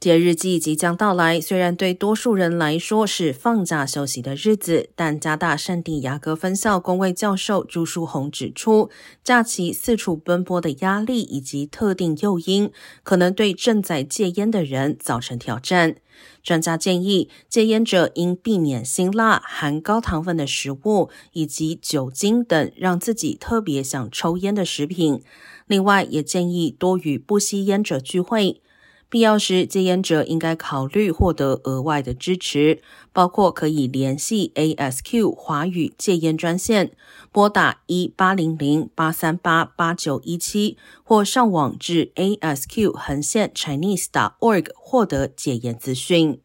节日季即将到来，虽然对多数人来说是放假休息的日子，但加大圣地亚哥分校公卫教授朱书红指出，假期四处奔波的压力以及特定诱因，可能对正在戒烟的人造成挑战。专家建议，戒烟者应避免辛辣、含高糖分的食物以及酒精等让自己特别想抽烟的食品。另外，也建议多与不吸烟者聚会。必要时，戒烟者应该考虑获得额外的支持，包括可以联系 ASQ 华语戒烟专线，拨打一八零零八三八八九一七，或上网至 ASQ 横线 Chinese.org 获得戒烟资讯。